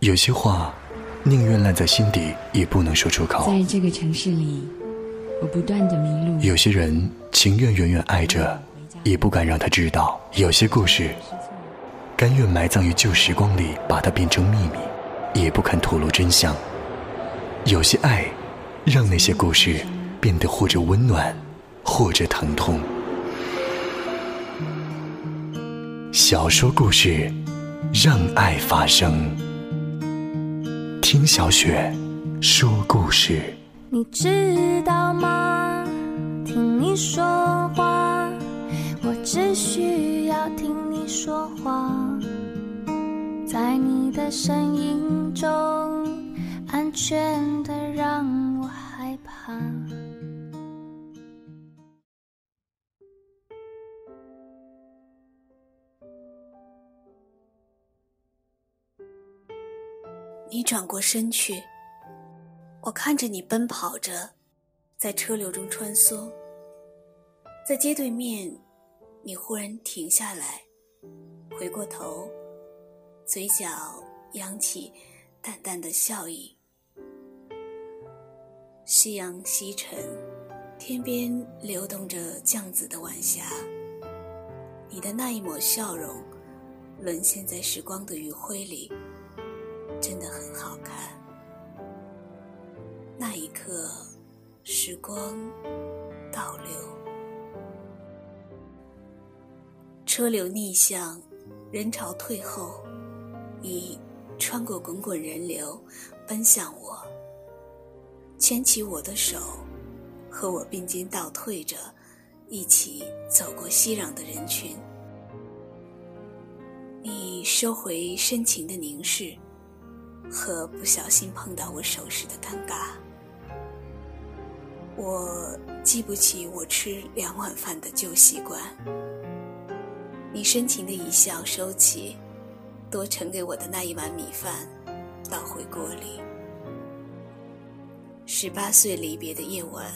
有些话，宁愿烂在心底，也不能说出口。在这个城市里，我不断的迷路。有些人情愿远远爱着，也不敢让他知道。有些故事，甘愿埋葬于旧时光里，把它变成秘密，也不肯吐露真相。有些爱，让那些故事变得或者温暖，或者疼痛。小说故事，让爱发生。听小雪说故事。你知道吗？听你说话，我只需要听你说话，在你的声音中，安全的让你转过身去，我看着你奔跑着，在车流中穿梭。在街对面，你忽然停下来，回过头，嘴角扬起淡淡的笑意。夕阳西沉，天边流动着酱紫的晚霞。你的那一抹笑容，沦陷在时光的余晖里。真的很。那一刻，时光倒流，车流逆向，人潮退后，你穿过滚滚人流，奔向我，牵起我的手，和我并肩倒退着，一起走过熙攘的人群。你收回深情的凝视。和不小心碰到我手时的尴尬，我记不起我吃两碗饭的旧习惯。你深情的一笑，收起多盛给我的那一碗米饭，倒回锅里。十八岁离别的夜晚，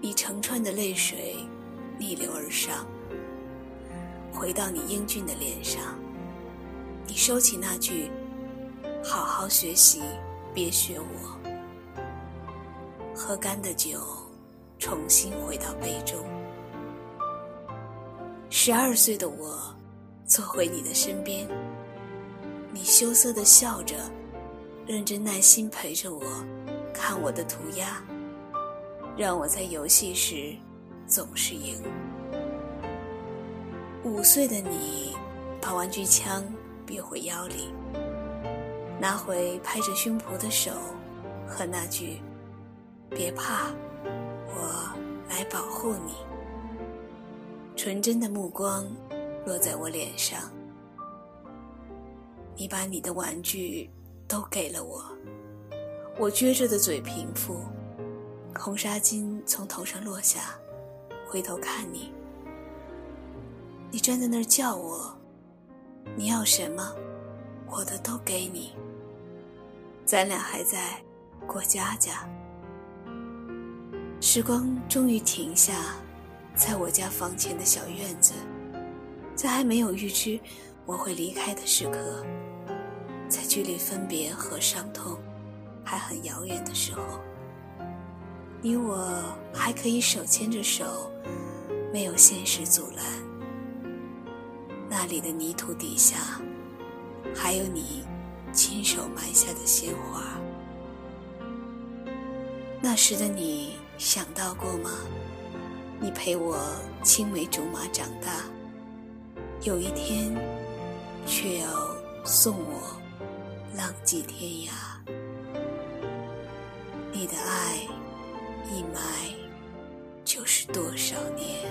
你成串的泪水逆流而上，回到你英俊的脸上。你收起那句。好好学习，别学我。喝干的酒，重新回到杯中。十二岁的我，坐回你的身边。你羞涩的笑着，认真耐心陪着我，看我的涂鸦，让我在游戏时总是赢。五岁的你，把玩具枪别回腰里。拿回拍着胸脯的手，和那句“别怕，我来保护你”。纯真的目光落在我脸上，你把你的玩具都给了我，我撅着的嘴平复，红纱巾从头上落下，回头看你，你站在那儿叫我，你要什么，我的都给你。咱俩还在过家家，时光终于停下，在我家房前的小院子，在还没有预知我会离开的时刻，在距离分别和伤痛还很遥远的时候，你我还可以手牵着手，没有现实阻拦。那里的泥土底下，还有你。亲手埋下的鲜花，那时的你想到过吗？你陪我青梅竹马长大，有一天却要送我浪迹天涯。你的爱一埋就是多少年。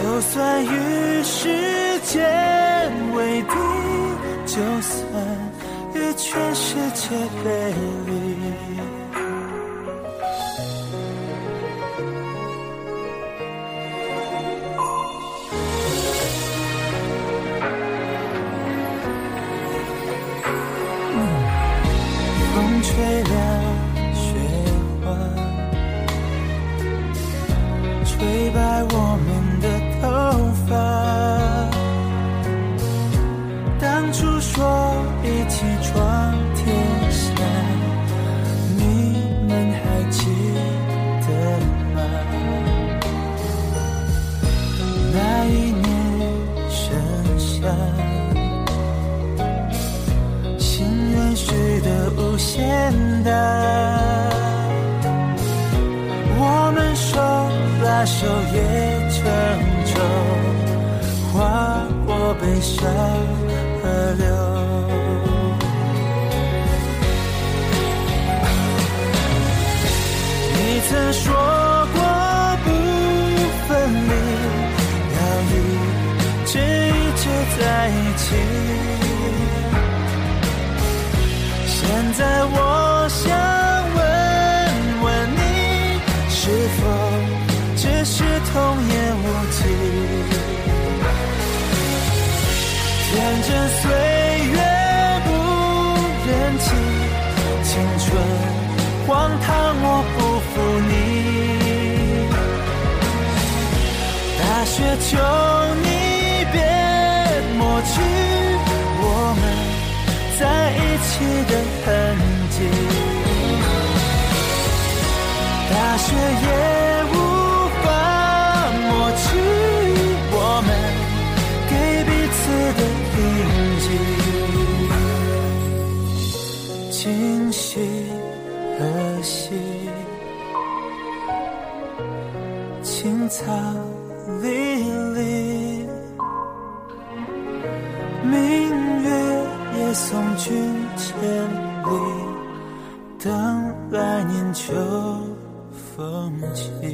就算与时间为敌，就算与全世界背离，也成。划过悲伤河流，你曾说过不分离，要一直一直在一起。现在我想问问你，是否是童言无忌？天真岁月不忍欺，青春荒唐我不负你。大雪求可惜？青草离离，明月也送君千里，等来年秋风起。